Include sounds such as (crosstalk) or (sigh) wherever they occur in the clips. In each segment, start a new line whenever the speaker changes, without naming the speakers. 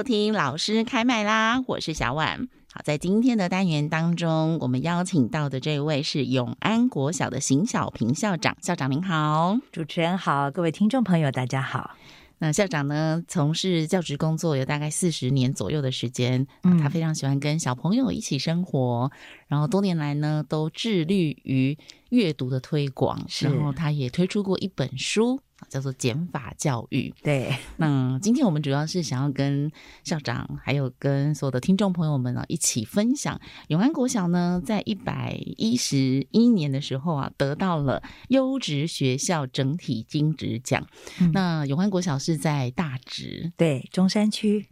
收听老师开麦啦！我是小婉。好，在今天的单元当中，我们邀请到的这位是永安国小的邢小平校长。校长您好，
主持人好，各位听众朋友大家好。
那校长呢，从事教职工作有大概四十年左右的时间，嗯，他非常喜欢跟小朋友一起生活，然后多年来呢，都致力于阅读的推广，然后他也推出过一本书。叫做减法教育。
对，
那今天我们主要是想要跟校长，还有跟所有的听众朋友们呢，一起分享永安国小呢，在一百一十一年的时候啊，得到了优质学校整体金质奖。嗯。那永安国小是在大直，
对，中山区，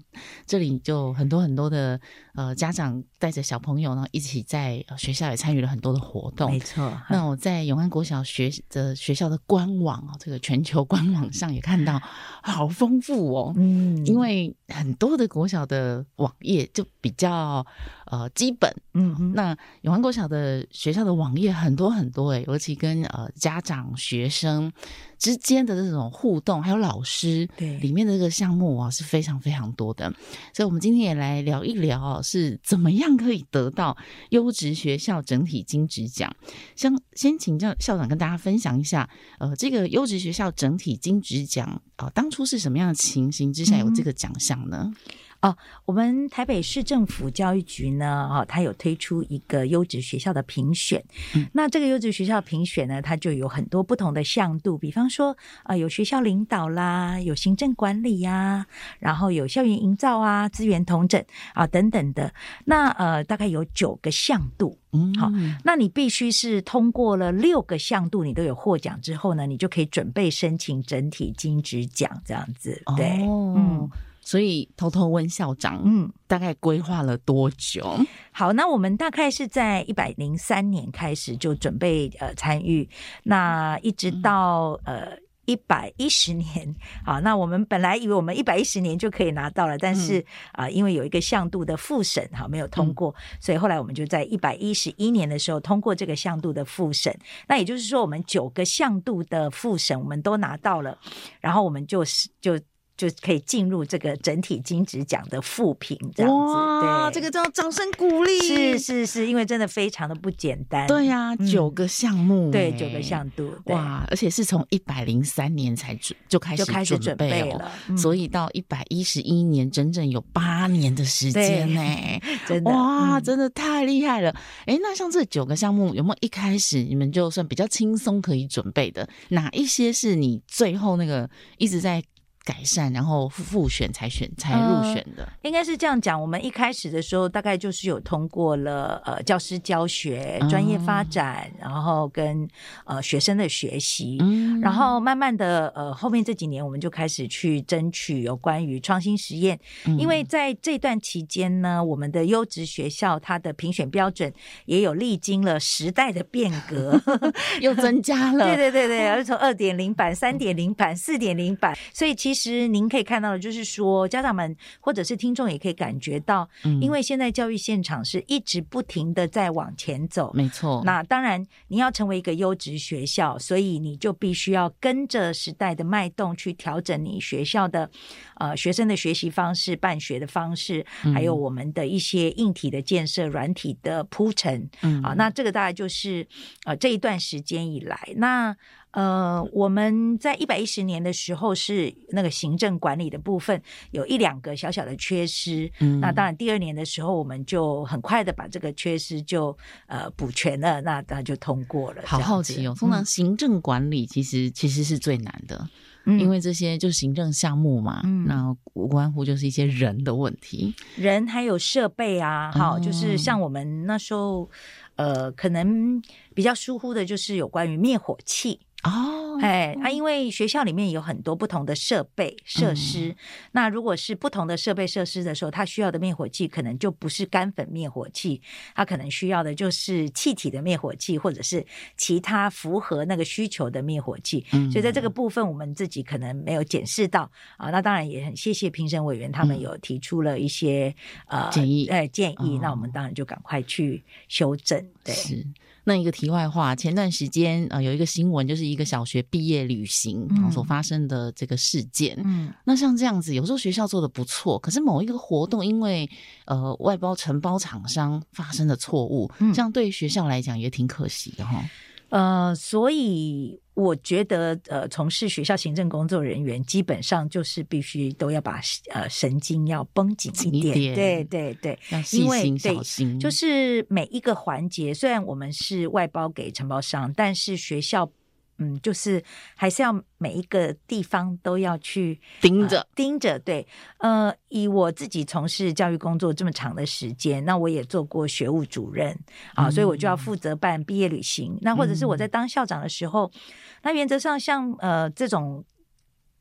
这里就很多很多的呃家长带着小朋友呢，一起在学校也参与了很多的活动。
没错。
那我在永安国小学的学校的官网啊，这个全球。官网上也看到，好丰富哦。嗯，因为很多的国小的网页就比较呃基本。嗯，那永安国小的学校的网页很多很多诶，尤其跟呃家长、学生之间的这种互动，还有老师，对里面的这个项目啊是非常非常多的。所以，我们今天也来聊一聊是怎么样可以得到优质学校整体金质奖。先先请教校长跟大家分享一下，呃，这个优质学校整体金质奖啊、呃，当初是什么样的情形之下有这个奖项呢？嗯
哦，我们台北市政府教育局呢，哦，它有推出一个优质学校的评选。嗯，那这个优质学校评选呢，它就有很多不同的向度，比方说啊、呃，有学校领导啦，有行政管理呀、啊，然后有校园营造啊，资源统整啊等等的。那呃，大概有九个向度。嗯，好，那你必须是通过了六个向度，你都有获奖之后呢，你就可以准备申请整体金质奖这样子。对，哦、嗯。
所以偷偷问校长，嗯，大概规划了多久？
好，那我们大概是在一百零三年开始就准备呃参与，那一直到呃一百一十年，(laughs) 好，那我们本来以为我们一百一十年就可以拿到了，但是啊、嗯呃，因为有一个向度的复审哈没有通过，嗯、所以后来我们就在一百一十一年的时候通过这个向度的复审。那也就是说，我们九个向度的复审我们都拿到了，然后我们就是就。就可以进入这个整体金质奖的复评这样子，
哇，这个叫掌声鼓励，
是是是，因为真的非常的不简单。
对呀、九个项目，
对，九个项度，
哇，而且是从一百零三年才准就开始
就开始准备了，
嗯、所以到一百一十一年，整整有八年的时间呢，(laughs)
真的
哇，真的太厉害了。哎、嗯，那像这九个项目，有没有一开始你们就算比较轻松可以准备的？哪一些是你最后那个一直在？改善，然后复选才选才入选的，
呃，应该是这样讲。我们一开始的时候，大概就是有通过了呃教师教学、专业发展，嗯、然后跟呃学生的学习，嗯，然后慢慢的呃后面这几年，我们就开始去争取有关于创新实验，嗯，因为在这段期间呢，我们的优质学校它的评选标准也有历经了时代的变革，(laughs)
又增加了，(laughs)
对对对对，而从二点零版、三点零版、四点零版，所以其实。其实您可以看到的，就是说家长们或者是听众也可以感觉到，因为现在教育现场是一直不停的在往前走，
没错。
那当然，你要成为一个优质学校，所以你就必须要跟着时代的脉动去调整你学校的呃学生的学习方式、办学的方式，还有我们的一些硬体的建设、软体的铺陈。嗯，啊，那这个大概就是呃这一段时间以来那。呃，我们在一百一十年的时候是那个行政管理的部分有一两个小小的缺失，嗯，那当然第二年的时候我们就很快的把这个缺失就呃补全了，那那就通过了。
好好奇哦，通常行政管理其实、嗯、其实是最难的，嗯，因为这些就是行政项目嘛，嗯，那无关乎就是一些人的问题，
人还有设备啊，好，就是像我们那时候呃，可能比较疏忽的就是有关于灭火器。哦，哎，啊，因为学校里面有很多不同的设备设施，嗯、那如果是不同的设备设施的时候，它需要的灭火器可能就不是干粉灭火器，它可能需要的就是气体的灭火器，或者是其他符合那个需求的灭火器。嗯、所以在这个部分，我们自己可能没有检视到啊。那当然也很谢谢评审委员，他们有提出了一些、嗯、呃建议，哎建议，那我们当然就赶快去修正。对。是
那一个题外话，前段时间呃有一个新闻，就是一个小学毕业旅行所发生的这个事件。嗯，那像这样子，有时候学校做的不错，可是某一个活动因为呃外包承包厂商发生的错误，嗯、这样对学校来讲也挺可惜的哈。
呃，所以我觉得，呃，从事学校行政工作人员，基本上就是必须都要把呃神经要绷紧一点，一点对对对，
要细心小心，
对，就是每一个环节，虽然我们是外包给承包商，但是学校。嗯，就是还是要每一个地方都要去
盯着、呃、
盯着。对，呃，以我自己从事教育工作这么长的时间，那我也做过学务主任啊，所以我就要负责办毕业旅行。那或者是我在当校长的时候，嗯、那原则上像呃这种。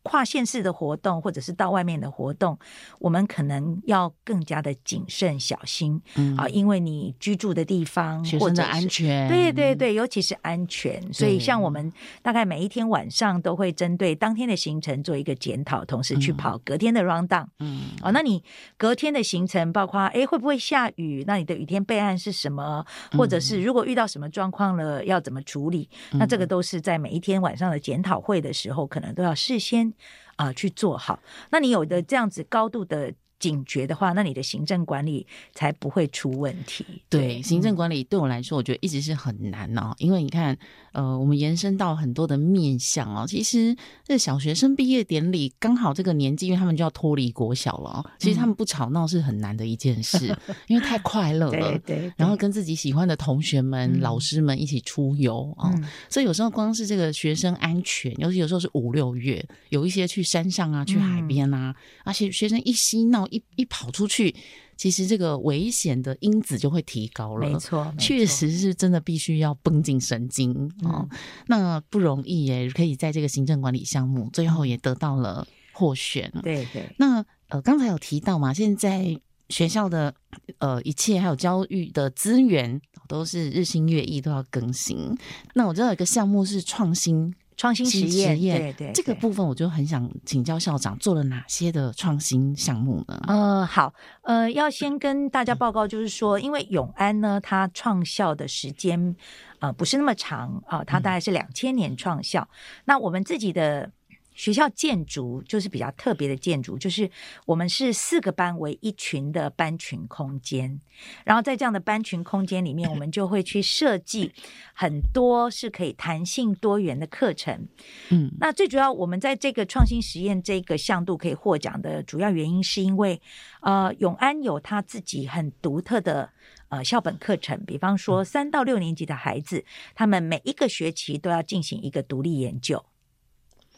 跨县市的活动，或者是到外面的活动，我们可能要更加的谨慎小心，嗯啊，因为你居住的地方，
学生的安全，
对对对，尤其是安全。所以，像我们大概每一天晚上都会针对当天的行程做一个检讨，同时去跑隔天的 round down。嗯，哦，那你隔天的行程包括，哎，会不会下雨？那你的雨天备案是什么？或者是如果遇到什么状况了，要怎么处理？那这个都是在每一天晚上的检讨会的时候，可能都要事先。啊、呃，去做好。那你有的这样子高度的警觉的话，那你的行政管理才不会出问题。
对，对行政管理对我来说，我觉得一直是很难哦。因为你看，呃，我们延伸到很多的面向哦。其实这小学生毕业典礼刚好这个年纪，因为他们就要脱离国小了。其实他们不吵闹是很难的一件事，嗯、因为太快乐了。对，对对。然后跟自己喜欢的同学们、嗯、老师们一起出游啊，哦嗯、所以有时候光是这个学生安全，尤其有时候是五六月，有一些去山上啊、去海边啊，嗯、而且学生一嬉闹。一一跑出去，其实这个危险的因子就会提高了。
没错，
确实是真的必须要绷紧神经哦。嗯、那不容易耶，可以在这个行政管理项目最后也得到了获选。
对对。
那呃，刚才有提到嘛，现在学校的呃一切还有教育的资源都是日新月异，都要更新。那我知道有一个项目是创新。
创新实验，对对，对，
这个部分我就很想请教校长做了哪些的创新项目呢？
呃，好，呃，要先跟大家报告，就是说，因为永安呢，它创校的时间呃不是那么长啊，呃，它大概是两千年创校，嗯、那我们自己的。学校建筑就是比较特别的建筑，就是我们是四个班为一群的班群空间，然后在这样的班群空间里面，(laughs) 我们就会去设计很多是可以弹性多元的课程。嗯，那最主要我们在这个创新实验这个项度可以获奖的主要原因，是因为呃永安有他自己很独特的呃校本课程，比方说三到六年级的孩子，他们每一个学期都要进行一个独立研究。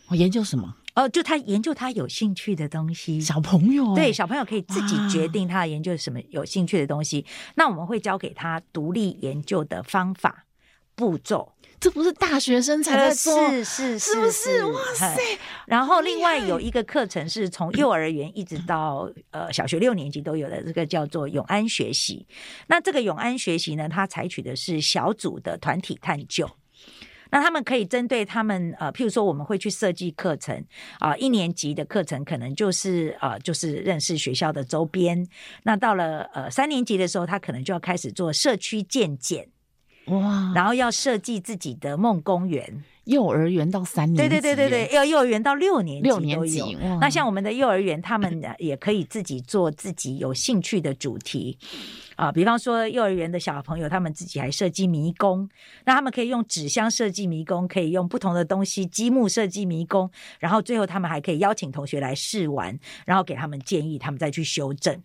我研究什么？
哦，就他研究他有兴趣的东西。
小朋友，
对，小朋友可以自己决定他研究什么有兴趣的东西。那我们会教给他独立研究的方法、步骤。
这不是大学生才在做，
是是是，
是不是？哇塞！
然后另外有一个课程是从幼儿园一直到呃小学六年级都有的，这个叫做永安学习。那这个永安学习呢，它采取的是小组的团体探究。那他们可以针对他们呃，譬如说我们会去设计课程啊、呃，一年级的课程可能就是呃，就是认识学校的周边。那到了呃三年级的时候，他可能就要开始做社区建检，哇，然后要设计自己的梦公园。
幼儿园到三年级，
对对对对对，要幼儿园到六年级
六年级。
那像我们的幼儿园，他们也可以自己做自己有兴趣的主题啊，比方说幼儿园的小朋友，他们自己还设计迷宫，那他们可以用纸箱设计迷宫，可以用不同的东西积木设计迷宫，然后最后他们还可以邀请同学来试玩，然后给他们建议，他们再去修正。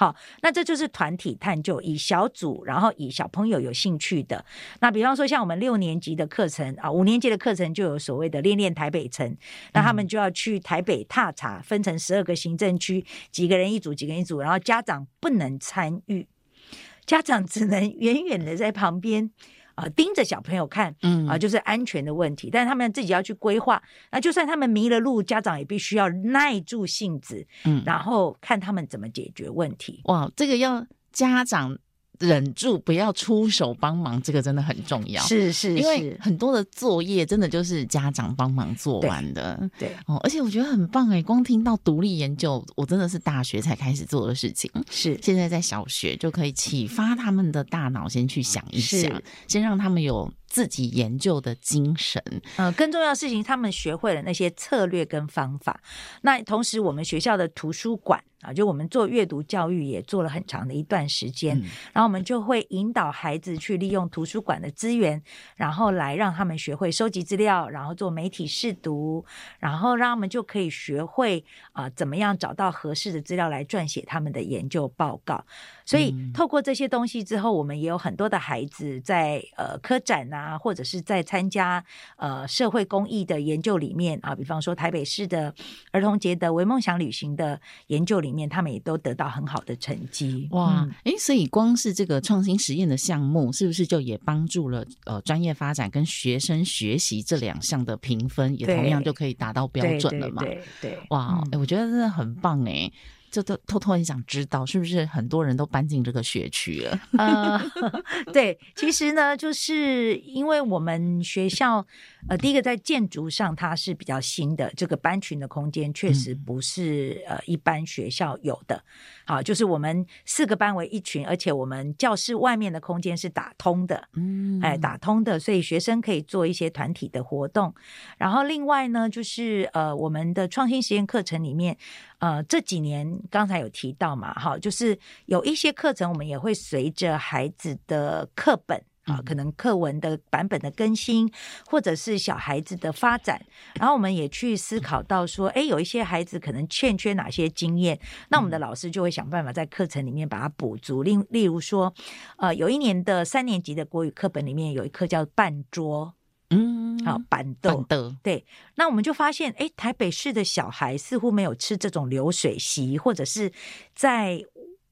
好，那这就是团体探究，以小组，然后以小朋友有兴趣的。那比方说，像我们六年级的课程啊，五年级的课程就有所谓的“练练台北城”，那他们就要去台北踏查，分成十二个行政区，几个人一组，几个人一组，然后家长不能参与，家长只能远远的在旁边。啊、呃、盯着小朋友看，
嗯
啊、呃、就是安全的问题。但是他们自己要去规划，那就算他们迷了路，家长也必须要耐住性子，
嗯，
然后看他们怎么解决问题。
哇，这个要家长。忍住不要出手帮忙，这个真的很重要。
是是是，
因为很多的作业真的就是家长帮忙做完的。
对，对
哦，而且我觉得很棒哎，光听到独立研究，我真的是大学才开始做的事情。
是，
现在在小学就可以启发他们的大脑，先去想一想，先让他们有自己研究的精神。
嗯，更重要的事情，他们学会了那些策略跟方法。那同时，我们学校的图书馆。啊，就我们做阅读教育也做了很长的一段时间，嗯，然后我们就会引导孩子去利用图书馆的资源，然后来让他们学会收集资料，然后做媒体试读，然后让他们就可以学会啊，呃，怎么样找到合适的资料来撰写他们的研究报告。所以透过这些东西之后，我们也有很多的孩子在呃科展啊，或者是在参加呃社会公益的研究里面啊，比方说台北市的儿童节的为梦想旅行的研究里面。他们也都得到很好的成绩
哇！哎、嗯，所以光是这个创新实验的项目，是不是就也帮助了呃专业发展跟学生学习这两项的评分，也同样就可以达到标准了嘛？
对对，对，对，
哇！哎、嗯，我觉得真的很棒哎。就都偷偷很想知道，是不是很多人都搬进这个学区了？(laughs)
呃，(laughs) 对，其实呢，就是因为我们学校，呃，第一个在建筑上它是比较新的，这个班群的空间确实不是、嗯、呃一般学校有的。好，就是我们四个班为一群，而且我们教室外面的空间是打通的，嗯，哎，打通的，所以学生可以做一些团体的活动。然后另外呢，就是呃，我们的创新实验课程里面。呃，这几年刚才有提到嘛，哈，就是有一些课程，我们也会随着孩子的课本啊、呃，可能课文的版本的更新，或者是小孩子的发展，然后我们也去思考到说，哎，有一些孩子可能欠缺哪些经验，那我们的老师就会想办法在课程里面把它补足。例例如说，呃，有一年的三年级的国语课本里面有一课叫半桌。嗯，好，板凳，对，那我们就发现，哎，台北市的小孩似乎没有吃这种流水席，或者是在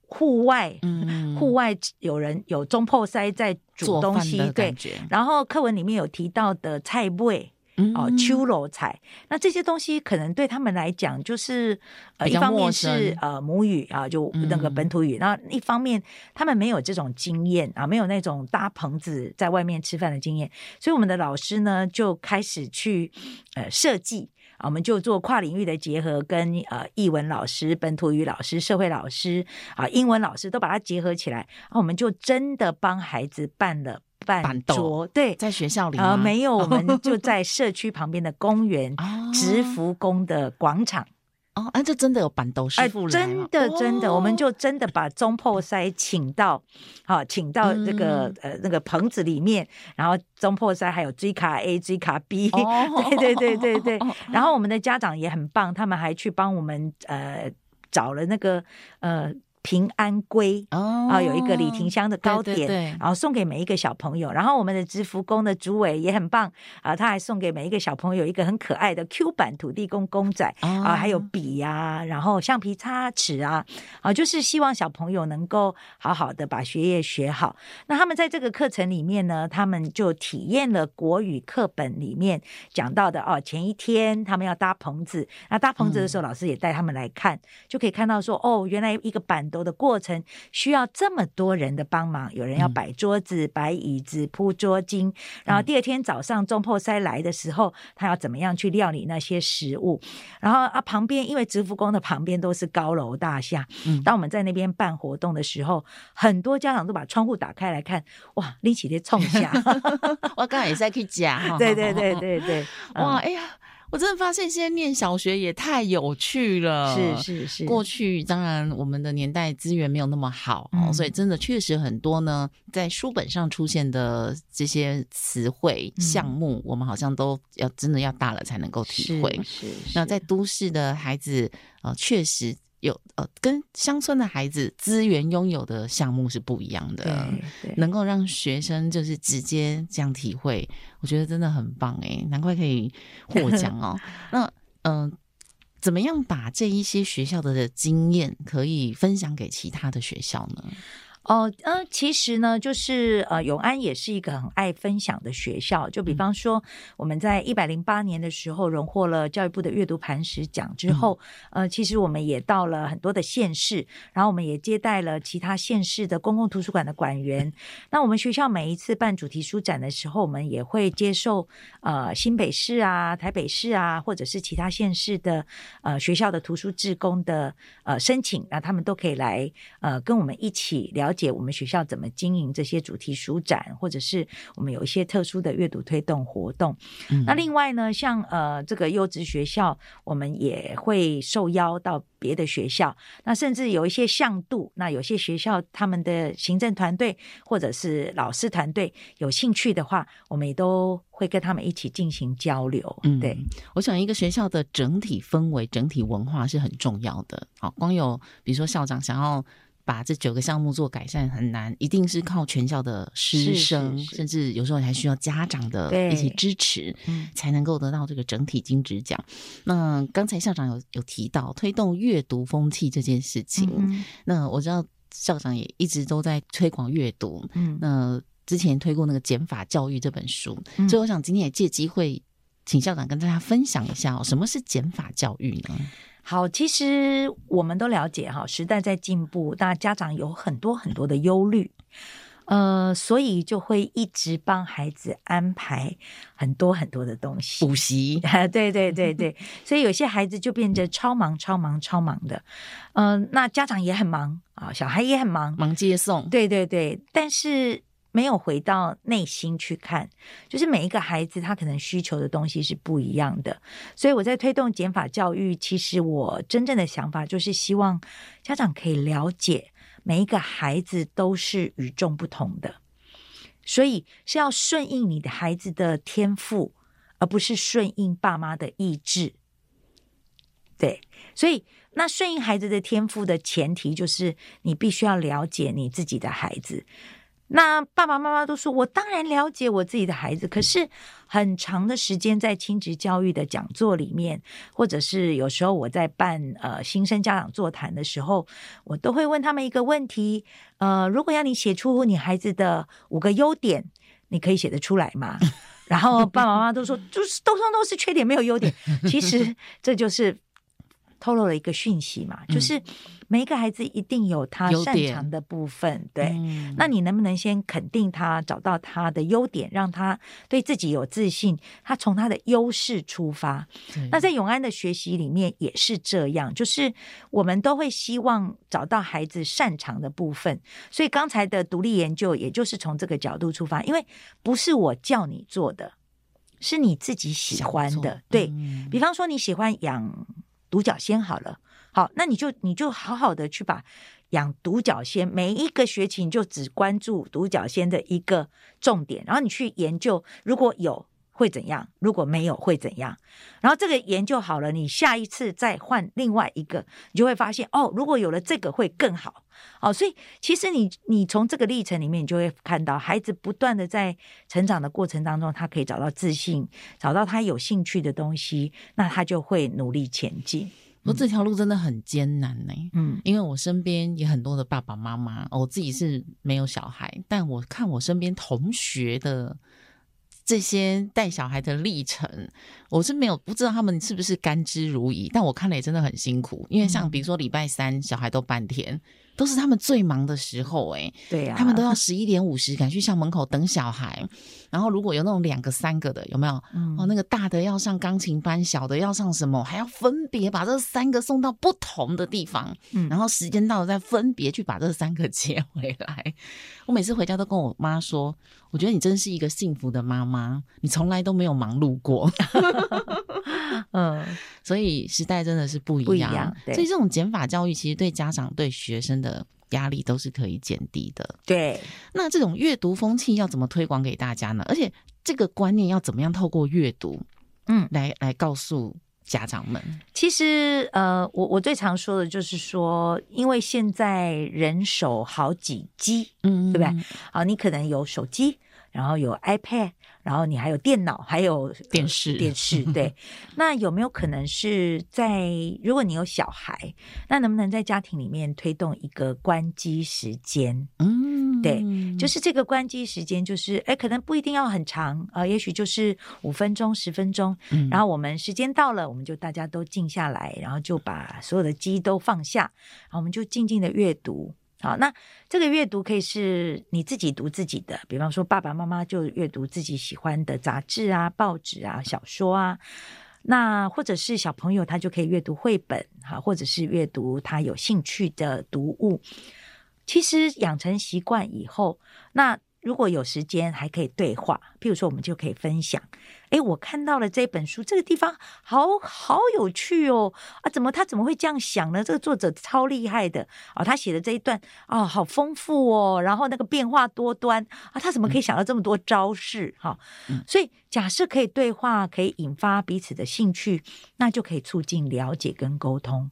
户外，嗯，户外有人有中破塞在煮东西，对，然后课文里面有提到的菜味。哦，秋楼菜，那这些东西可能对他们来讲，就是呃，一方面是呃母语啊，就那个本土语，那、嗯、一方面他们没有这种经验啊，没有那种搭棚子在外面吃饭的经验，所以我们的老师呢就开始去呃设计啊，我们就做跨领域的结合，跟呃译文老师、本土语老师、社会老师啊、英文老师都把它结合起来，啊我们就真的帮孩子办了。办桌，对，
在学校里
啊、呃，没有，我们 (laughs) 就在社区旁边的公园，直福宫的广场。
哦，哎，这真的有板豆师傅来、呃、
真的真的，我们就真的把中破塞请到，好、哦，请到这个、嗯、呃那个棚子里面，然后中破塞还有 G 卡 A、G 卡 B，、哦、(laughs) 对对对对对、哦。然后我们的家长也很棒，他们还去帮我们呃找了那个呃。平安龟啊、哦，有一个李廷香的糕点，对对对，然后送给每一个小朋友。然后我们的知福宫的主委也很棒啊，他还送给每一个小朋友一个很可爱的 Q 版土地公公仔、哦、啊，还有笔呀、啊，然后橡皮擦、尺啊，啊，就是希望小朋友能够好好的把学业学好。那他们在这个课程里面呢，他们就体验了国语课本里面讲到的哦，前一天他们要搭棚子，那搭棚子的时候，老师也带他们来看，嗯、就可以看到说哦，原来一个板的过程需要这么多人的帮忙，有人要摆桌子、嗯、摆椅子、铺桌巾，然后第二天早上中破塞来的时候，他要怎么样去料理那些食物？然后啊，旁边因为直福宫的旁边都是高楼大厦，嗯，当我们在那边办活动的时候，很多家长都把窗户打开来看，哇，拎起来冲一下 (laughs) (laughs)
我刚才也在去讲，
对对对对对，
哇，哎呀。我真的发现现在念小学也太有趣了，
是是是。
过去当然我们的年代资源没有那么好，嗯，所以真的确实很多呢，在书本上出现的这些词汇项目，我们好像都要真的要大了才能够体会。
是，是，是。
那在都市的孩子，呃，确实。有呃，跟乡村的孩子资源拥有的项目是不一样的，能够让学生就是直接这样体会，我觉得真的很棒哎，难怪可以获奖哦。(laughs) 那嗯、呃，怎么样把这一些学校的经验可以分享给其他的学校呢？
哦，嗯、呃，其实呢，就是呃，永安也是一个很爱分享的学校。就比方说，我们在一百零八年的时候荣获了教育部的阅读磐石奖之后，嗯、呃，其实我们也到了很多的县市，然后我们也接待了其他县市的公共图书馆的馆员。那我们学校每一次办主题书展的时候，我们也会接受呃新北市啊、台北市啊，或者是其他县市的呃学校的图书志工的呃申请，那他们都可以来呃跟我们一起了解。解我们学校怎么经营这些主题书展，或者是我们有一些特殊的阅读推动活动。嗯、那另外呢，像呃这个优质学校，我们也会受邀到别的学校。那甚至有一些向度，那有些学校他们的行政团队或者是老师团队有兴趣的话，我们也都会跟他们一起进行交流。嗯，对，
我想一个学校的整体氛围、整体文化是很重要的。好，光有比如说校长想要。把这九个项目做改善很难，一定是靠全校的师生，是是是甚至有时候还需要家长的一起支持，才能够得到这个整体金质奖。那刚才校长有有提到推动阅读风气这件事情，嗯、那我知道校长也一直都在推广阅读。嗯，那之前推过那个减法教育这本书，嗯、所以我想今天也借机会请校长跟大家分享一下哦，什么是减法教育呢？
好，其实我们都了解哈，时代在进步，那家长有很多很多的忧虑，呃，所以就会一直帮孩子安排很多很多的东西，
补习，(laughs)
对对对对，所以有些孩子就变得超忙、超忙、超忙的，嗯、呃，那家长也很忙啊，小孩也很忙，
忙接送，
对对对，但是。没有回到内心去看，就是每一个孩子他可能需求的东西是不一样的，所以我在推动减法教育，其实我真正的想法就是希望家长可以了解每一个孩子都是与众不同的，所以是要顺应你的孩子的天赋，而不是顺应爸妈的意志。对，所以那顺应孩子的天赋的前提就是你必须要了解你自己的孩子。那爸爸妈妈都说，我当然了解我自己的孩子，可是很长的时间在亲子教育的讲座里面，或者是有时候我在办呃新生家长座谈的时候，我都会问他们一个问题：呃，如果要你写出你孩子的五个优点，你可以写得出来吗？(laughs) 然后爸爸妈妈都说，就是都通都是缺点，没有优点。其实这就是。透露了一个讯息嘛，就是每一个孩子一定有他擅长的部分，对。嗯、那你能不能先肯定他，找到他的优点，让他对自己有自信？他从他的优势出发。那在永安的学习里面也是这样，就是我们都会希望找到孩子擅长的部分。所以刚才的独立研究，也就是从这个角度出发，因为不是我叫你做的，是你自己喜欢的。对、嗯、比方说，你喜欢养。独角仙好了，好，那你就你就好好的去把养独角仙，每一个学期你就只关注独角仙的一个重点，然后你去研究，如果有会怎样，如果没有会怎样，然后这个研究好了，你下一次再换另外一个，你就会发现哦，如果有了这个会更好，哦，所以其实你你从这个历程里面，你就会看到孩子不断的在成长的过程当中，他可以找到自信，找到他有兴趣的东西，那他就会努力前进。
说这条路真的很艰难呢，嗯，因为我身边也很多的爸爸妈妈，我自己是没有小孩，但我看我身边同学的这些带小孩的历程，我是没有不知道他们是不是甘之如饴，但我看了也真的很辛苦，因为像比如说礼拜三小孩都半天。都是他们最忙的时候，欸，哎，
对呀，
他们都要十一点五十赶去校门口等小孩，然后如果有那种两个三个的，有没有？嗯、哦，那个大的要上钢琴班，小的要上什么，还要分别把这三个送到不同的地方，嗯，然后时间到了再分别去把这三个 (laughs) 接回来。我每次回家都跟我妈说，我觉得你真是一个幸福的妈妈，你从来都没有忙碌过。(laughs) 嗯，所以时代真的是不一样。不一样，所以这种减法教育其实对家长、对学生的压力都是可以减低的。
对，
那这种阅读风气要怎么推广给大家呢？而且这个观念要怎么样透过阅读，嗯，来来告诉家长们？
其实，呃，我我最常说的就是说，因为现在人手好几机，嗯，对不对？好，你可能有手机，然后有 iPad。然后你还有电脑，还有
电视，
电视。对，那有没有可能是在如果你有小孩，那能不能在家庭里面推动一个关机时间？嗯，对，就是这个关机时间，就是哎，可能不一定要很长啊，呃，也许就是五分钟、十分钟。嗯，然后我们时间到了，我们就大家都静下来，然后就把所有的机都放下，然后我们就静静的阅读。好，那这个阅读可以是你自己读自己的，比方说爸爸妈妈就阅读自己喜欢的杂志啊、报纸啊、小说啊，那或者是小朋友他就可以阅读绘本，哈，或者是阅读他有兴趣的读物。其实养成习惯以后，那。如果有时间，还可以对话。譬如说，我们就可以分享。诶，我看到了这本书，这个地方好好有趣哦！啊，怎么他怎么会这样想呢？这个作者超厉害的哦！他写的这一段哦，好丰富哦。然后那个变化多端啊，他怎么可以想到这么多招式？哈、嗯，所以假设可以对话，可以引发彼此的兴趣，那就可以促进了解跟沟通。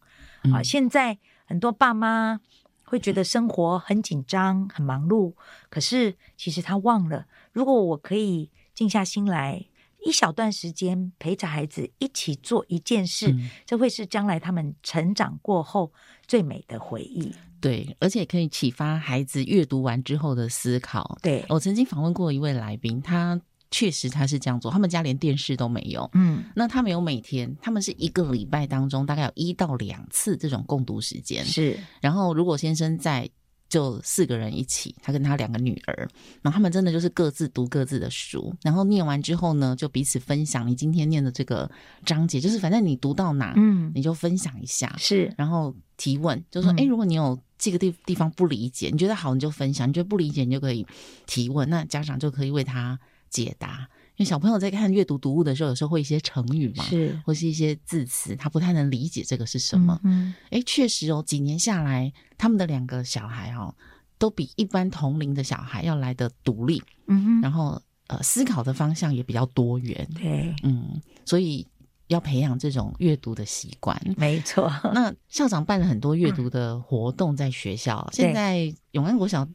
啊，现在很多爸妈。会觉得生活很紧张、很忙碌，可是其实他忘了，如果我可以静下心来，一小段时间陪着孩子一起做一件事，嗯，这会是将来他们成长过后最美的回忆。
对，而且可以启发孩子阅读完之后的思考。
对，
我曾经访问过一位来宾，他。确实他是这样做，他们家连电视都没有。
嗯，
那他没有每天，他们是一个礼拜当中大概有一到两次这种共读时间。
是，
然后如果先生在，就四个人一起，他跟他两个女儿，然后他们真的就是各自读各自的书，然后念完之后呢，就彼此分享你今天念的这个章节，就是反正你读到哪，嗯，你就分享一下，
是，
然后提问，就说，哎、嗯，如果你有这个地地方不理解，你觉得好你就分享，你觉得不理解你就可以提问，那家长就可以为他。解答，因为小朋友在看阅读读物的时候，有时候会一些成语嘛，
是
或是一些字词，他不太能理解这个是什么。嗯，哎，确实哦，几年下来，他们的两个小孩哦，都比一般同龄的小孩要来的独立。嗯哼，然后呃，思考的方向也比较多元。
对，
嗯，所以要培养这种阅读的习惯。
没错。
那校长办了很多阅读的活动在学校，嗯、现在永安国小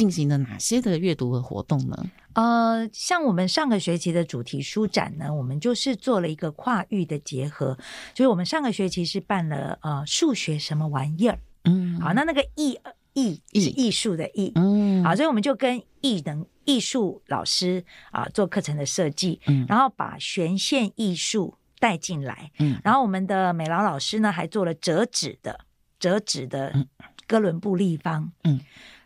进行了哪些的阅读和活动呢？
呃，像我们上个学期的主题书展呢，我们就是做了一个跨域的结合，就是我们上个学期是办了呃数学什么玩意儿，嗯，好，那那个艺艺艺。艺术的艺，嗯，好，所以我们就跟艺能艺术老师啊做课程的设计，嗯，然后把悬线艺术带进来，嗯，然后我们的美劳老师呢还做了折纸的折纸的哥伦布立方，嗯。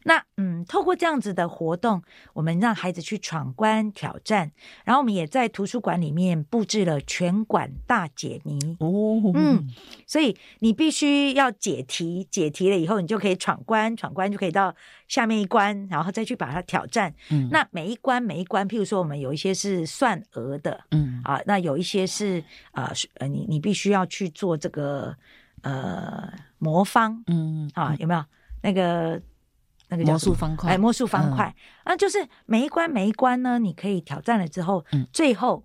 那嗯，透过这样子的活动，我们让孩子去闯关挑战，然后我们也在图书馆里面布置了全馆大解谜哦，嗯，所以你必须要解题，解题了以后，你就可以闯关，闯关就可以到下面一关，然后再去把它挑战。嗯，那每一关每一关，譬如说我们有一些是算额的，嗯。啊，那有一些是啊呃，你你必须要去做这个呃魔方，嗯。啊，有没有？那个？那个
魔术方块，
哎，魔术方块，那、嗯、就是每一关每一关呢，你可以挑战了之后，嗯，最后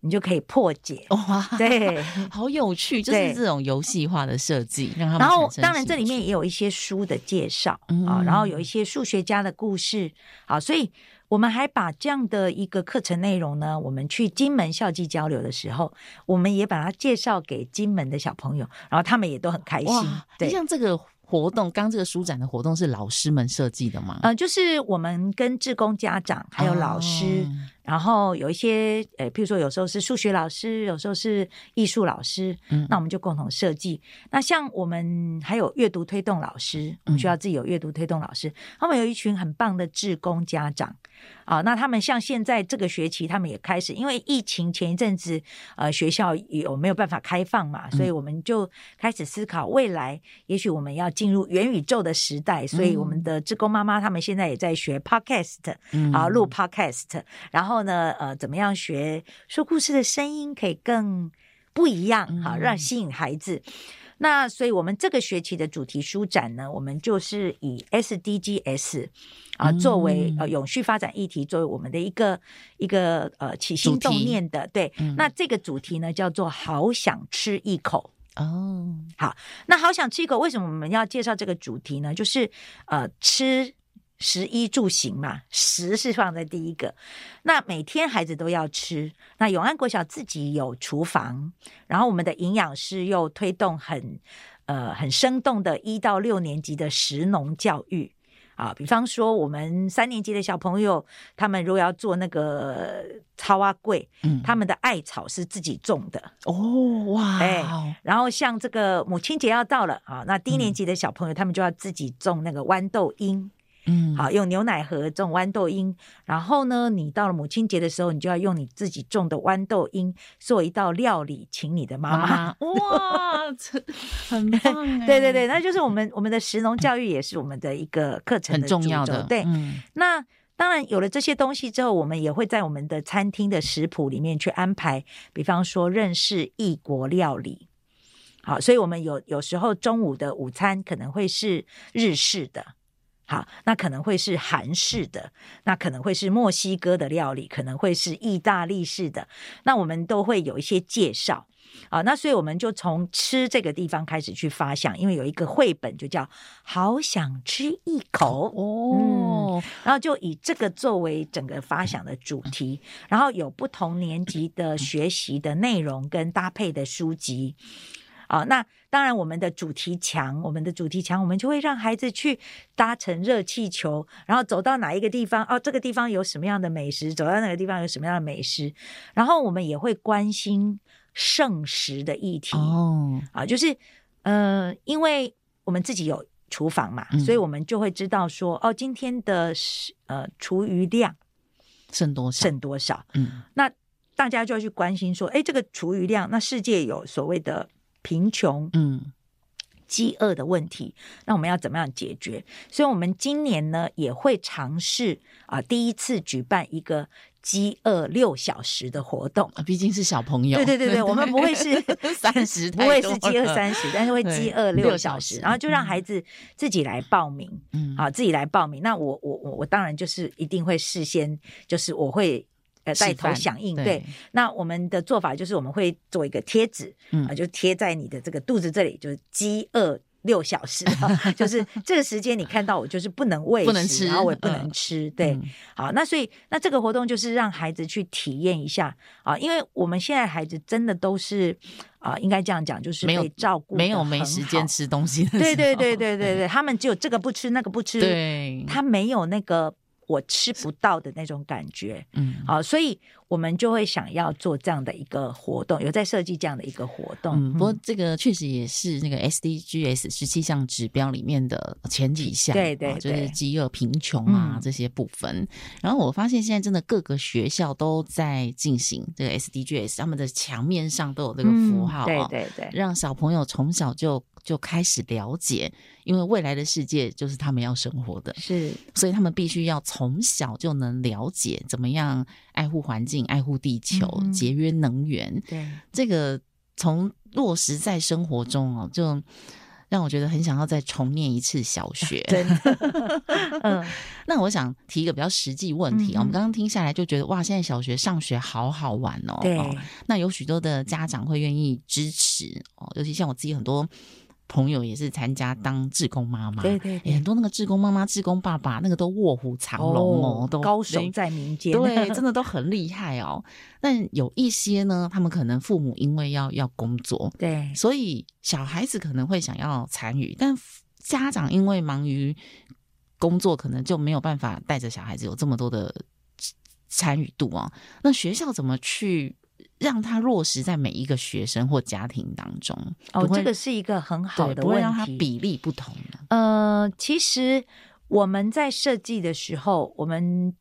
你就可以破解。哇，对，(laughs)
好有趣，就是这种游戏化的设计，让他们。
然后，当然这里面也有一些书的介绍啊、嗯，然后有一些数学家的故事，好，所以我们还把这样的一个课程内容呢，我们去金门校际交流的时候，我们也把它介绍给金门的小朋友，然后他们也都很开心。对，
像这个。活动刚这个书展的活动是老师们设计的吗？
呃，就是我们跟志工家长还有老师。哦然后有一些，呃，譬如说有时候是数学老师，有时候是艺术老师，嗯，那我们就共同设计。那像我们还有阅读推动老师，我们需要自己有阅读推动老师，他们有一群很棒的志工家长啊。那他们像现在这个学期，他们也开始，因为疫情前一阵子，呃，学校有没有办法开放嘛，所以我们就开始思考未来，也许我们要进入元宇宙的时代，所以我们的志工妈妈他们现在也在学 podcast，啊，录 podcast，然后。然后呢，呃，怎么样学说故事的声音可以更不一样？好，让吸引孩子。嗯。那所以，我们这个学期的主题书展呢，我们就是以 SDGs 啊作为呃永续发展议题，作为我们的一个一个呃起心动念的。对，那这个主题呢叫做“好想吃一口”。哦，好，那好想吃一口，为什么我们要介绍这个主题呢？就是呃吃。食衣住行嘛，食是放在第一个。那每天孩子都要吃。那永安国小自己有厨房，然后我们的营养师又推动很呃很生动的一到六年级的食农教育啊。比方说，我们三年级的小朋友，他们如果要做那个草仔粿，嗯，他们的艾草是自己种的
哦，哇，
哎，然后像这个母亲节要到了啊，那低年级的小朋友，他们就要自己种那个豌豆英。嗯，好，用牛奶盒这种豌豆英，然后呢，你到了母亲节的时候，你就要用你自己种的豌豆英做一道料理，请你的妈妈。
哇，这 (laughs) 很棒！
对对对，那就是我们我们的食农教育也是我们的一个课程的
很重要的。
对，嗯、那当然有了这些东西之后，我们也会在我们的餐厅的食谱里面去安排，比方说认识异国料理。好，所以我们有有时候中午的午餐可能会是日式的。好，那可能会是韩式的，那可能会是墨西哥的料理，可能会是意大利式的，那我们都会有一些介绍啊。那所以我们就从吃这个地方开始去发想，因为有一个绘本就叫《好想吃一口》哦，嗯，然后就以这个作为整个发想的主题，然后有不同年级的学习的内容跟搭配的书籍。啊，那当然，我们的主题墙，我们的主题墙，我们就会让孩子去搭乘热气球，然后走到哪一个地方，哦，这个地方有什么样的美食，走到哪个地方有什么样的美食，然后我们也会关心剩食的议题哦，啊，就是呃，因为我们自己有厨房嘛，嗯、所以我们就会知道说，哦，今天的呃厨余量
剩多少，
剩多少，嗯，那大家就要去关心说，哎，这个厨余量，那世界有所谓的。贫穷、嗯，饥饿的问题，那我们要怎么样解决？所以，我们今年呢也会尝试啊，第一次举办一个饥饿六小时的活动。
毕竟是小朋友，
对对对对，(laughs) 我们不会是 (laughs)
三十，(laughs)
不会是饥饿三十，但是会饥饿六小时，然后就让孩子自己来报名，嗯，好，自己来报名。那我我我我当然就是一定会事先，就是我会。呃，带头响应，对，对。那我们的做法就是，我们会做一个贴纸，啊、嗯，就贴在你的这个肚子这里，就是饥饿六小时，(laughs) 就是这个时间你看到我就是不能喂食，
不能吃，
然后我也不能吃，对。嗯、好，那所以那这个活动就是让孩子去体验一下啊，因为我们现在孩子真的都是啊，应该这样讲，就是被照顾，
没有没时间吃东西，
对对对对对对，他们只有这个不吃，那个不吃，
对，
他没有那个。我吃不到的那种感觉，嗯，好，所以我们就会想要做这样的一个活动，有在设计这样的一个活动。
嗯，不过这个确实也是那个 SDGs 十七项指标里面的前几项，
对对，对，
就是饥饿、贫穷啊、嗯、这些部分。然后我发现现在真的各个学校都在进行这个 SDGs，他们的墙面上都有这个符号，
对对对，
让小朋友从小就就开始了解。因为未来的世界就是他们要生活的，
是，
所以他们必须要从小就能了解怎么样爱护环境、爱护地球、嗯、节约能源。
对，
这个从落实在生活中哦，就让我觉得很想要再重念一次小学。
真的，嗯，(laughs)
那我想提一个比较实际问题啊，嗯、我们刚刚听下来就觉得哇，现在小学上学好好玩哦。
对
哦，那有许多的家长会愿意支持哦，尤其像我自己很多。朋友也是参加当志工妈妈，
对对对，
很多那个志工妈妈、志工爸爸，那个都卧虎藏龙哦，哦，都
高手在民间，
对，真的 (laughs) 都很厉害哦。但有一些呢，他们可能父母因为要要工作，
对，
所以小孩子可能会想要参与，但家长因为忙于工作，可能就没有办法带着小孩子有这么多的参与度啊。那学校怎么去？让他落实在每一个学生或家庭当中
哦，这个是一个很好的问题，
不会让他比例不同。
呃，其实我们在设计的时候，我们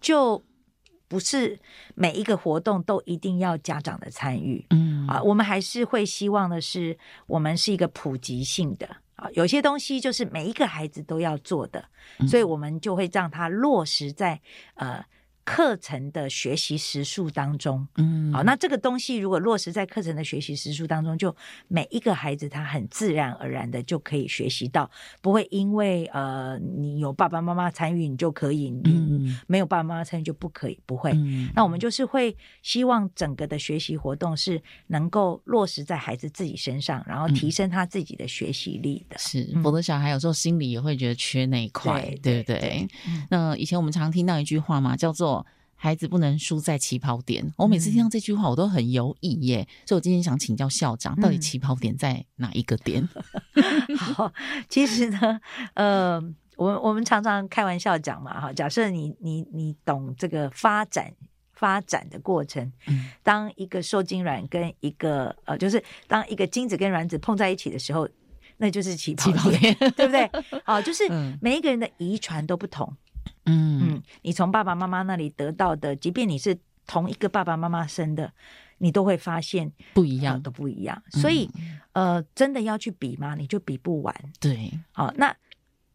就不是每一个活动都一定要家长的参与，嗯啊，我们还是会希望的是，我们是一个普及性的啊，有些东西就是每一个孩子都要做的，所以我们就会让他落实在呃。课程的学习时数当中，
嗯，
好，那这个东西如果落实在课程的学习时数当中，就每一个孩子他很自然而然的就可以学习到，不会因为呃你有爸爸妈妈参与你就可以，嗯没有爸爸妈妈参与就不可以，不会。
嗯，
那我们就是会希望整个的学习活动是能够落实在孩子自己身上，然后提升他自己的学习力的。
是，否则小孩有时候心里也会觉得缺那一块，对，对？对，那以前我们常听到一句话嘛，叫做。孩子不能输在起跑点。我每次听到这句话，我都很犹豫耶。所以我今天想请教校长，到底起跑点在哪一个点？
嗯、(laughs) 好，其实呢，呃，我我们常常开玩笑讲嘛，哈，假设你你你懂这个发展发展的过程，嗯，当一个受精卵跟一个呃，就是当一个精子跟卵子碰在一起的时候，那就是起跑点，起跑点对不对？(laughs) 哦，就是每一个人的遗传都不同。
嗯
嗯，你从爸爸妈妈那里得到的，即便你是同一个爸爸妈妈生的，你都会发现
不一样，
呃、都不一样。所以，呃，真的要去比吗？你就比不完。
对，
好，那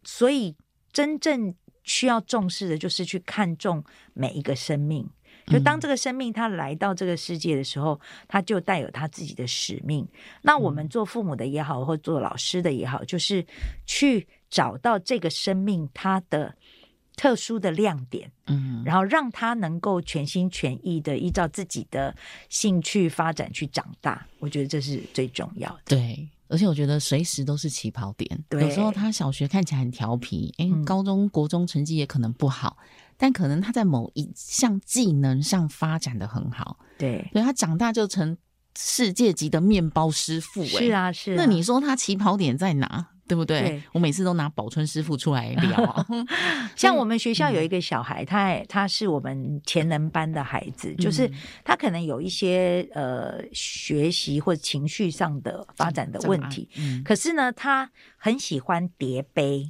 所以真正需要重视的，就是去看重每一个生命。就当这个生命他来到这个世界的时候，他就带有他自己的使命。那我们做父母的也好，或做老师的也好，就是去找到这个生命他的。特殊的亮点，嗯，然后让他能够全心全意的依照自己的兴趣发展去长大，我觉得这是最重要的。
对，而且我觉得随时都是起跑点。对，有时候他小学看起来很调皮，哎，高中、国中成绩也可能不好，嗯，但可能他在某一项技能上发展的很好。
对，
所以他长大就成世界级的面包师傅。
是啊，是啊。
那你说他起跑点在哪？对不对？对，我每次都拿宝春师傅出来聊。(laughs) (laughs)
像我们学校有一个小孩，他他是我们潜能班的孩子，就是他可能有一些呃学习或者情绪上的发展的问题。嗯可是呢，他很喜欢叠杯，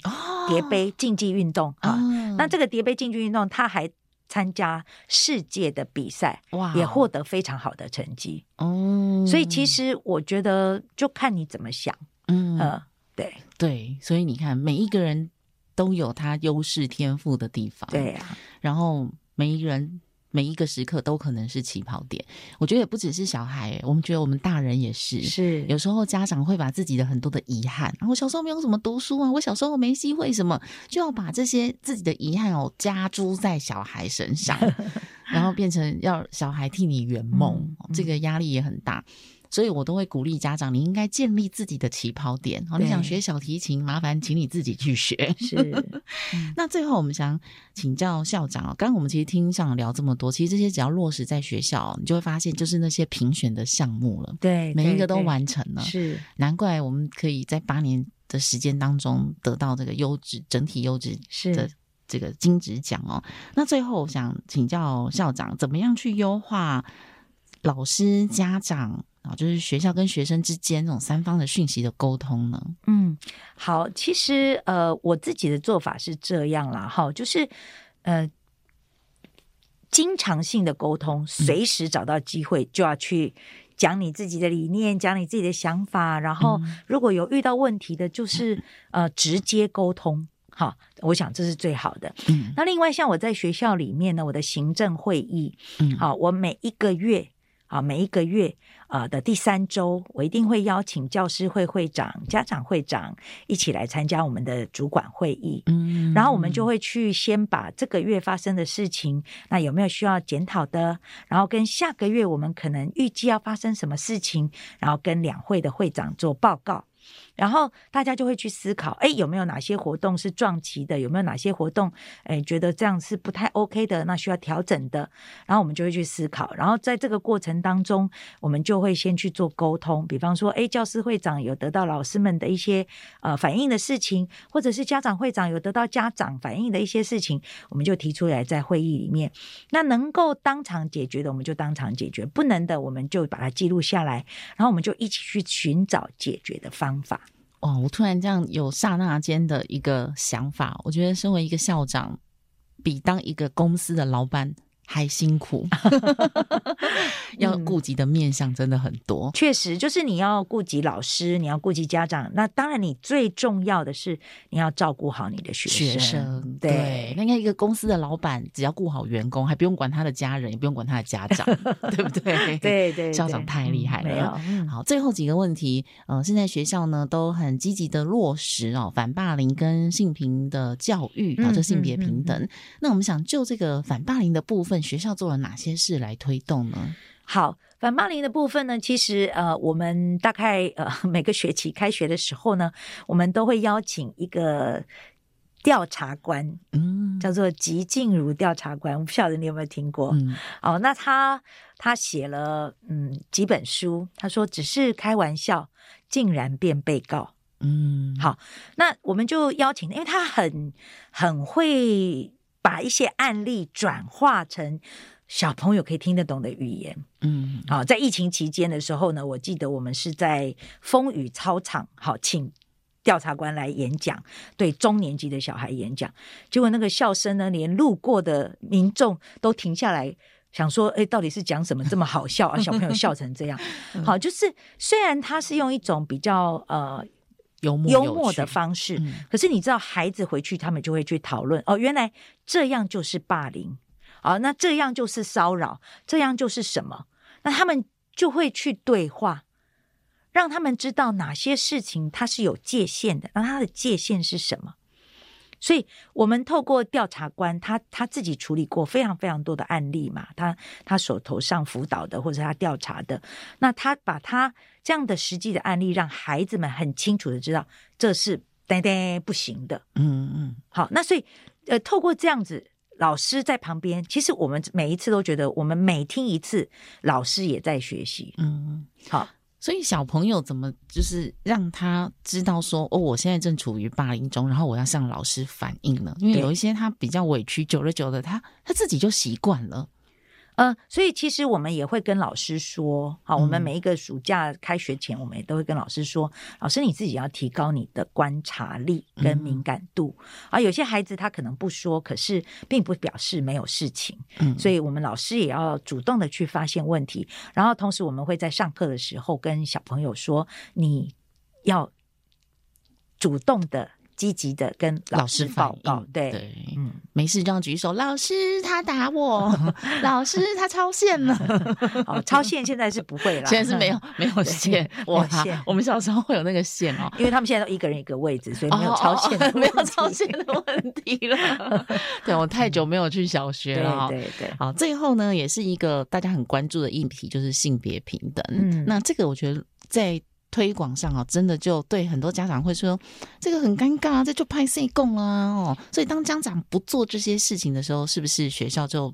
叠杯竞技运动啊。那这个叠杯竞技运动，他还参加世界的比赛，哇，也获得非常好的成绩。哦，所以其实我觉得，就看你怎么想，嗯。对
对，所以你看，每一个人都有他优势天赋的地方。
对呀、啊，
然后每一个人每一个时刻都可能是起跑点。我觉得也不只是小孩，我们觉得我们大人也是。
是，
有时候家长会把自己的很多的遗憾，我小时候没有怎么读书啊，我小时候没机会什么，就要把这些自己的遗憾哦加诸在小孩身上，(laughs) 然后变成要小孩替你圆梦，这个压力也很大。所以我都会鼓励家长，你应该建立自己的起跑点。好，你想学小提琴，麻烦请你自己去学。
是。(laughs)
那最后我们想请教校长哦，刚刚我们其实听校长聊这么多，其实这些只要落实在学校，你就会发现就是那些评选的项目了。
对，
每一个都完成了。
是。
难怪我们可以在八年的时间当中得到这个优质整体优质的这个金质奖哦。那最后我想请教校长，怎么样去优化老师、家长？啊，就是学校跟学生之间这种三方的讯息的沟通呢？
嗯，好，其实呃，我自己的做法是这样啦，哈，就是呃，经常性的沟通，随时找到机会就要去讲你自己的理念，讲你自己的想法，然后如果有遇到问题的，就是 (laughs) 呃，直接沟通，好，我想这是最好的。嗯，那另外像我在学校里面呢，我的行政会议，嗯，好，我每一个月。啊，每一个月啊的第三周，我一定会邀请教师会会长、家长会长一起来参加我们的主管会议。嗯，然后我们就会去先把这个月发生的事情，那有没有需要检讨的？然后跟下个月我们可能预计要发生什么事情，然后跟两会的会长做报告。然后大家就会去思考，哎，有没有哪些活动是撞期的？有没有哪些活动，哎，觉得这样是不太 OK 的？那需要调整的。然后我们就会去思考。然后在这个过程当中，我们就会先去做沟通。比方说，哎，教师会长有得到老师们的一些呃反映的事情，或者是家长会长有得到家长反映的一些事情，我们就提出来在会议里面。那能够当场解决的，我们就当场解决；不能的，我们就把它记录下来。然后我们就一起去寻找解决的方法。
哇！我突然这样有刹那间的一个想法，我觉得身为一个校长，比当一个公司的老板还辛苦 (laughs) (laughs) 要顾及的面向真的很多。
嗯、确实，就是你要顾及老师，你要顾及家长。那当然，你最重要的是你要照顾好你的学生。学生对，
对，那应该一个公司的老板，只要顾好员工，还不用管他的家人，也不用管他的家长，(laughs) 对不对？对，
对对，
校长太厉害了。好，最后几个问题，呃，现在学校呢都很积极的落实哦反霸凌跟性平的教育啊，这性别平等、嗯嗯嗯。那我们想就这个反霸凌的部分。学校做了哪些事来推动呢？
好，反霸凌的部分呢，其实呃，我们大概呃每个学期开学的时候呢，我们都会邀请一个调查官，嗯，叫做吉静茹调查官，我不晓得你有没有听过？嗯，哦，那他他写了嗯几本书，他说只是开玩笑，竟然变被告，嗯，好，那我们就邀请，因为他很很会。把一些案例转化成小朋友可以听得懂的语言，嗯，好，在疫情期间的时候呢，我记得我们是在风雨操场，好，请调查官来演讲，对中年级的小孩演讲，结果那个笑声呢，连路过的民众都停下来，想说，哎，到底是讲什么这么好笑啊？小朋友笑成这样，好，就是虽然他是用一种比较呃。
幽默
幽默的方式，嗯，可是你知道，孩子回去他们就会去讨论哦，原来这样就是霸凌啊，哦，那这样就是骚扰，这样就是什么？那他们就会去对话，让他们知道哪些事情它是有界限的，那它的界限是什么？所以，我们透过调查官，他他自己处理过非常非常多的案例嘛，他他手头上辅导的或者他调查的，那他把他这样的实际的案例，让孩子们很清楚的知道这是呆呆不行的。嗯嗯，好，那所以呃，透过这样子，老师在旁边，其实我们每一次都觉得，我们每听一次，老师也在学习。嗯嗯，好。
所以小朋友怎么就是让他知道说哦，我现在正处于霸凌中，然后我要向老师反映了。因为有一些他比较委屈，久了久了，他他自己就习惯了。
呃，所以其实我们也会跟老师说，好，我们每一个暑假开学前，我们也都会跟老师说，嗯、老师你自己要提高你的观察力跟敏感度。啊、嗯，有些孩子他可能不说，可是并不表示没有事情。嗯，所以我们老师也要主动的去发现问题，然后同时我们会在上课的时候跟小朋友说，你要主动的。积极的跟老师报告，对，对，
嗯，没事这样举手。老师他打我，(laughs) 老师他超线了。(laughs)
哦，超线现在是不会了，
现在是没有 (laughs) 没有线。哇，我们小时候会有那个线哦，
因为他们现在都一个人一个位置，所以没有超线没有
超线的问题了。对，我太久没有去小学了，
对对对。
好，最后呢，也是一个大家很关注的议题，就是性别平等。嗯，那这个我觉得在。推广上啊，真的就对很多家长会说，这个很尴尬，这就拍 C 供啊哦，所以当家长不做这些事情的时候，是不是学校就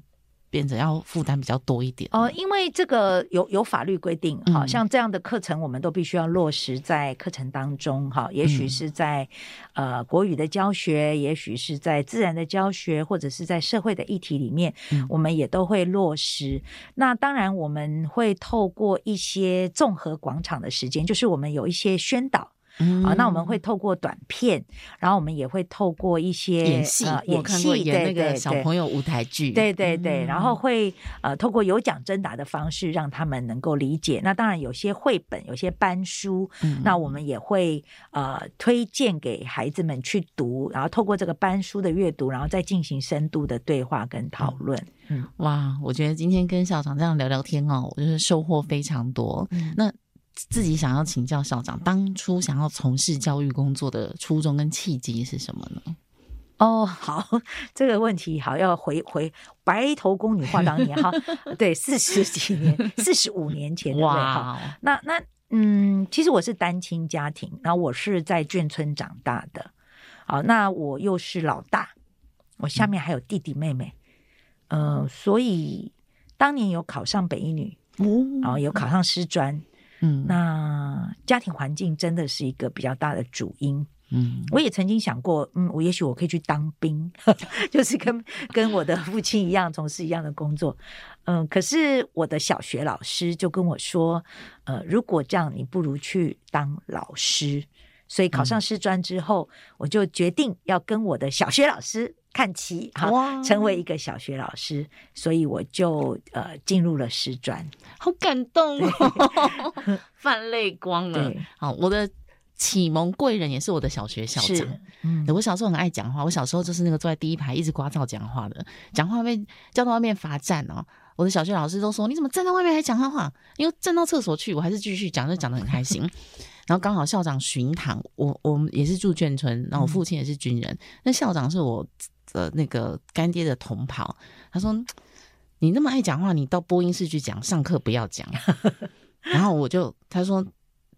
变得要负担比较多一点
哦，因为这个有有法律规定，好、嗯、像这样的课程，我们都必须要落实在课程当中，哈，也许是在、嗯、呃国语的教学，也许是在自然的教学，或者是在社会的议题里面，嗯、我们也都会落实。那当然，我们会透过一些综合广场的时间，就是我们有一些宣导。嗯，好，那我们会透过短片，然后我们也会透过一些
演戏，呃、演戏演那个小朋友舞台剧，
对对对，然后会呃透过有奖征答的方式让他们能够理解。那当然有些绘本，有些班书，嗯、那我们也会呃推荐给孩子们去读，然后透过这个班书的阅读，然后再进行深度的对话跟讨论。
嗯，哇，我觉得今天跟校长这样聊聊天哦，我就是收获非常多。嗯，那。自己想要请教校长，当初想要从事教育工作的初衷跟契机是什么呢？
哦，好，这个问题好，要回回白头宫女话当年哈，(laughs) 对，四十几年，(laughs) 四十五年前，哇，那那嗯，其实我是单亲家庭，然后我是在眷村长大的，好，那我又是老大，我下面还有弟弟妹妹，嗯、呃，所以当年有考上北一女，哦，然后有考上师专。嗯，那家庭环境真的是一个比较大的主因。嗯，我也曾经想过，嗯，我也许我可以去当兵，(laughs) 就是跟跟我的父亲一样从事一样的工作。嗯，可是我的小学老师就跟我说，呃，如果这样，你不如去当老师。所以考上师专之后，我就决定要跟我的小学老师看齐，好，哇成为一个小学老师，所以我就呃进入了师专，
好感动哦，(laughs) 泛泪光了。好，我的启蒙贵人也是我的小学校长。嗯，我小时候很爱讲话，我小时候就是那个坐在第一排一直刮噪讲话的，讲话被叫到外面罚站哦。我的小学老师都说：“你怎么站在外面还讲他话？因为站到厕所去，我还是继续讲，就讲的很开心。” (laughs) 然后刚好校长巡堂，我我们也是住眷村，然后我父亲也是军人，那、嗯、校长是我的那个干爹的同袍。他说：“你那么爱讲话，你到播音室去讲，上课不要讲。(laughs) ”然后我就他说：“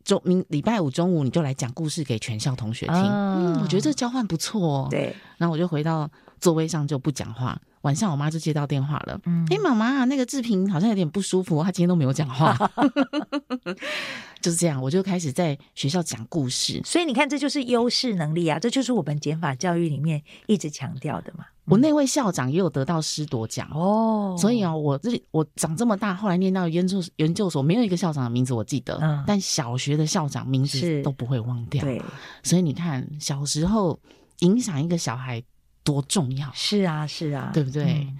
中明礼拜五中午你就来讲故事给全校同学听。哦”嗯，我觉得这交换不错哦。
对，
然后我就回到座位上就不讲话。晚上我妈就接到电话了，哎、嗯，妈妈、欸，那个志平好像有点不舒服，他今天都没有讲话 (laughs) (laughs) 就是这样，我就开始在学校讲故事。
所以你看，这就是优势能力啊，这就是我们减法教育里面一直强调的嘛。
我那位校长也有得到师铎奖哦，所以啊，我这我长这么大，后来念到研究研究所，没有一个校长的名字我记得，嗯、但小学的校长名字都不会忘掉。对，所以你看，小时候影响一个小孩。多重要？
是啊，是啊，
对不对？嗯、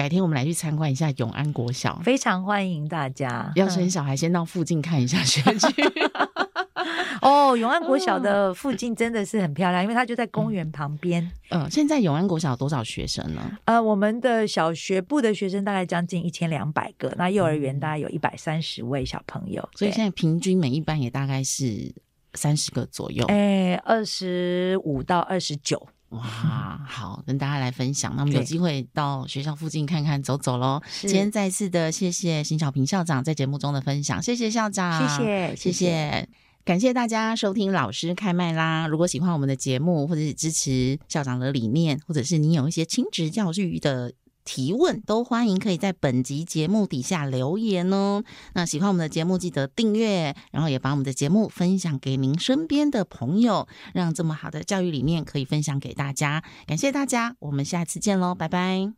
改天我们来去参观一下永安国小，
非常欢迎大家。
要生小孩，先到附近看一下学区。(laughs)
哦，永安国小的附近真的是很漂亮，因为它就在公园旁边。
嗯、呃，现在永安国小有多少学生呢？
呃，我们的小学部的学生大概将近一千两百个，那幼儿园大概有一百三十位小朋友，
所以现在平均每一班也大概是三十个左右。
哎，二十五到二十九。
哇，好，跟大家来分享。那我们有机会到学校附近看看、走走喽。今天再次的谢谢邢小平校长在节目中的分享，谢谢校长，
谢谢，谢谢，
感谢大家收听老师开麦啦。如果喜欢我们的节目，或者是支持校长的理念，或者是你有一些亲职教育的。提问都欢迎，可以在本集节目底下留言哦。那喜欢我们的节目，记得订阅，然后也把我们的节目分享给您身边的朋友，让这么好的教育理念可以分享给大家。感谢大家，我们下次见喽，拜拜。